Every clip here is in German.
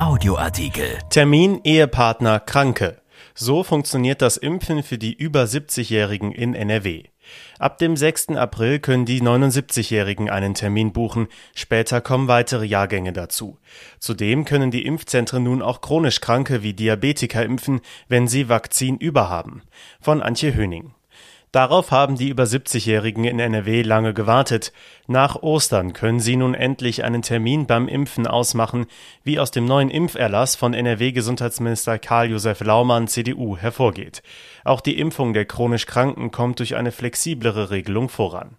Audioartikel. Termin Ehepartner Kranke. So funktioniert das Impfen für die über 70-Jährigen in NRW. Ab dem 6. April können die 79-Jährigen einen Termin buchen, später kommen weitere Jahrgänge dazu. Zudem können die Impfzentren nun auch chronisch Kranke wie Diabetiker impfen, wenn sie Vakzin überhaben. Von Antje Höning. Darauf haben die über 70-Jährigen in NRW lange gewartet. Nach Ostern können sie nun endlich einen Termin beim Impfen ausmachen, wie aus dem neuen Impferlass von NRW-Gesundheitsminister Karl-Josef Laumann, CDU, hervorgeht. Auch die Impfung der chronisch Kranken kommt durch eine flexiblere Regelung voran.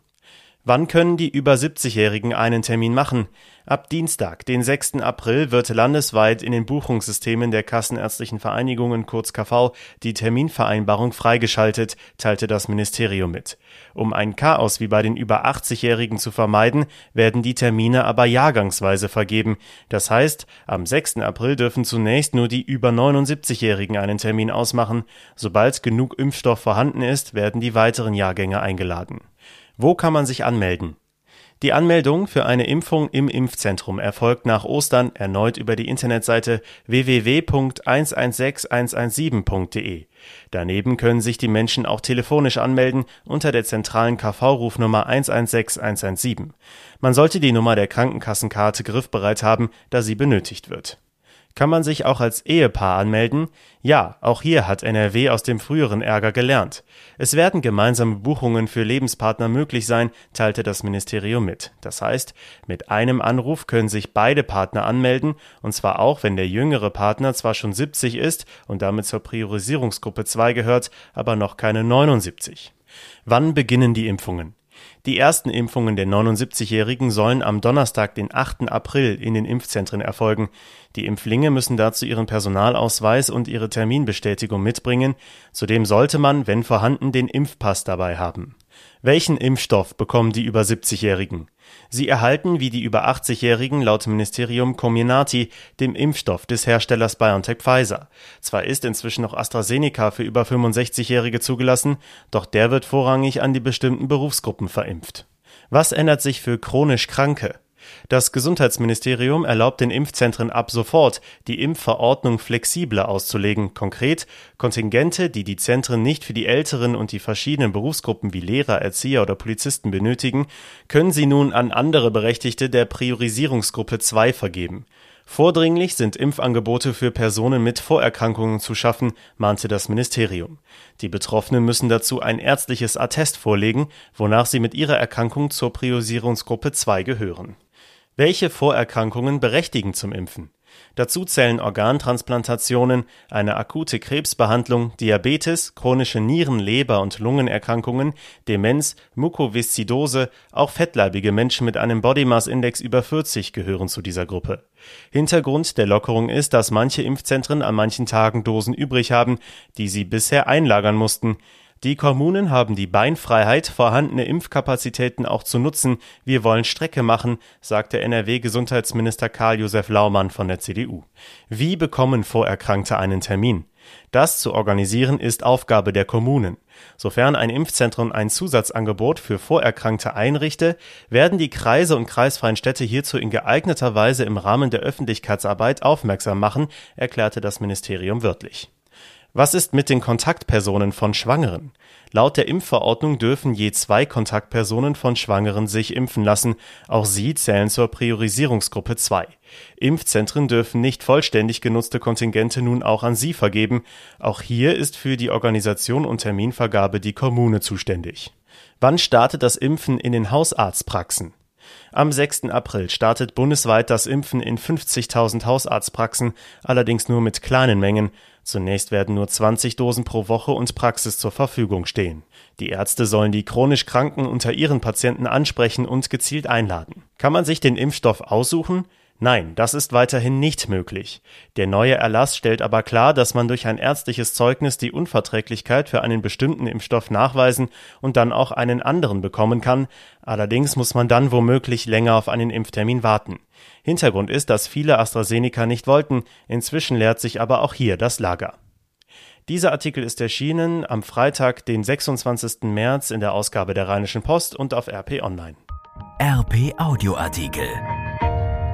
Wann können die über 70-Jährigen einen Termin machen? Ab Dienstag, den 6. April, wird landesweit in den Buchungssystemen der Kassenärztlichen Vereinigungen kurz KV die Terminvereinbarung freigeschaltet, teilte das Ministerium mit. Um ein Chaos wie bei den über 80-Jährigen zu vermeiden, werden die Termine aber jahrgangsweise vergeben. Das heißt, am 6. April dürfen zunächst nur die über 79-Jährigen einen Termin ausmachen. Sobald genug Impfstoff vorhanden ist, werden die weiteren Jahrgänge eingeladen. Wo kann man sich anmelden? Die Anmeldung für eine Impfung im Impfzentrum erfolgt nach Ostern erneut über die Internetseite www.116117.de. Daneben können sich die Menschen auch telefonisch anmelden unter der zentralen KV-Rufnummer 116117. Man sollte die Nummer der Krankenkassenkarte griffbereit haben, da sie benötigt wird kann man sich auch als Ehepaar anmelden? Ja, auch hier hat NRW aus dem früheren Ärger gelernt. Es werden gemeinsame Buchungen für Lebenspartner möglich sein, teilte das Ministerium mit. Das heißt, mit einem Anruf können sich beide Partner anmelden, und zwar auch, wenn der jüngere Partner zwar schon 70 ist und damit zur Priorisierungsgruppe 2 gehört, aber noch keine 79. Wann beginnen die Impfungen? Die ersten Impfungen der 79-Jährigen sollen am Donnerstag, den 8. April, in den Impfzentren erfolgen. Die Impflinge müssen dazu ihren Personalausweis und ihre Terminbestätigung mitbringen. Zudem sollte man, wenn vorhanden, den Impfpass dabei haben. Welchen Impfstoff bekommen die über 70-Jährigen? Sie erhalten wie die über 80-Jährigen laut Ministerium Comirnaty, dem Impfstoff des Herstellers BioNTech Pfizer. Zwar ist inzwischen noch AstraZeneca für über 65-Jährige zugelassen, doch der wird vorrangig an die bestimmten Berufsgruppen verimpft. Was ändert sich für chronisch Kranke? Das Gesundheitsministerium erlaubt den Impfzentren ab sofort, die Impfverordnung flexibler auszulegen. Konkret Kontingente, die die Zentren nicht für die Älteren und die verschiedenen Berufsgruppen wie Lehrer, Erzieher oder Polizisten benötigen, können sie nun an andere Berechtigte der Priorisierungsgruppe 2 vergeben. Vordringlich sind Impfangebote für Personen mit Vorerkrankungen zu schaffen, mahnte das Ministerium. Die Betroffenen müssen dazu ein ärztliches Attest vorlegen, wonach sie mit ihrer Erkrankung zur Priorisierungsgruppe 2 gehören welche Vorerkrankungen berechtigen zum Impfen? Dazu zählen Organtransplantationen, eine akute Krebsbehandlung, Diabetes, chronische Nieren-, Leber- und Lungenerkrankungen, Demenz, Mukoviszidose, auch fettleibige Menschen mit einem Body Mass Index über 40 gehören zu dieser Gruppe. Hintergrund der Lockerung ist, dass manche Impfzentren an manchen Tagen Dosen übrig haben, die sie bisher einlagern mussten. Die Kommunen haben die Beinfreiheit, vorhandene Impfkapazitäten auch zu nutzen. Wir wollen Strecke machen, sagte NRW-Gesundheitsminister Karl-Josef Laumann von der CDU. Wie bekommen Vorerkrankte einen Termin? Das zu organisieren ist Aufgabe der Kommunen. Sofern ein Impfzentrum ein Zusatzangebot für Vorerkrankte einrichte, werden die Kreise und kreisfreien Städte hierzu in geeigneter Weise im Rahmen der Öffentlichkeitsarbeit aufmerksam machen, erklärte das Ministerium wörtlich. Was ist mit den Kontaktpersonen von Schwangeren? Laut der Impfverordnung dürfen je zwei Kontaktpersonen von Schwangeren sich impfen lassen. Auch sie zählen zur Priorisierungsgruppe 2. Impfzentren dürfen nicht vollständig genutzte Kontingente nun auch an sie vergeben. Auch hier ist für die Organisation und Terminvergabe die Kommune zuständig. Wann startet das Impfen in den Hausarztpraxen? Am 6. April startet bundesweit das Impfen in 50.000 Hausarztpraxen, allerdings nur mit kleinen Mengen. Zunächst werden nur 20 Dosen pro Woche und Praxis zur Verfügung stehen. Die Ärzte sollen die chronisch Kranken unter ihren Patienten ansprechen und gezielt einladen. Kann man sich den Impfstoff aussuchen? Nein, das ist weiterhin nicht möglich. Der neue Erlass stellt aber klar, dass man durch ein ärztliches Zeugnis die Unverträglichkeit für einen bestimmten Impfstoff nachweisen und dann auch einen anderen bekommen kann. Allerdings muss man dann womöglich länger auf einen Impftermin warten. Hintergrund ist, dass viele AstraZeneca nicht wollten. Inzwischen leert sich aber auch hier das Lager. Dieser Artikel ist erschienen am Freitag, den 26. März in der Ausgabe der Rheinischen Post und auf RP Online. RP Audioartikel